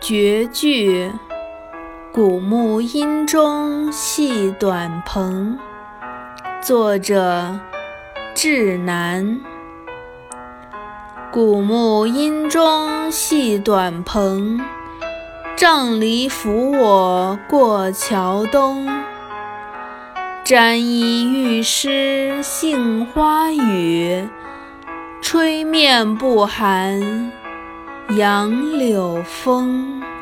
绝句，古木阴中系短篷。作者：志南。古木阴中系短篷，杖藜扶我过桥东。沾衣欲湿杏花雨，吹面不寒杨柳风。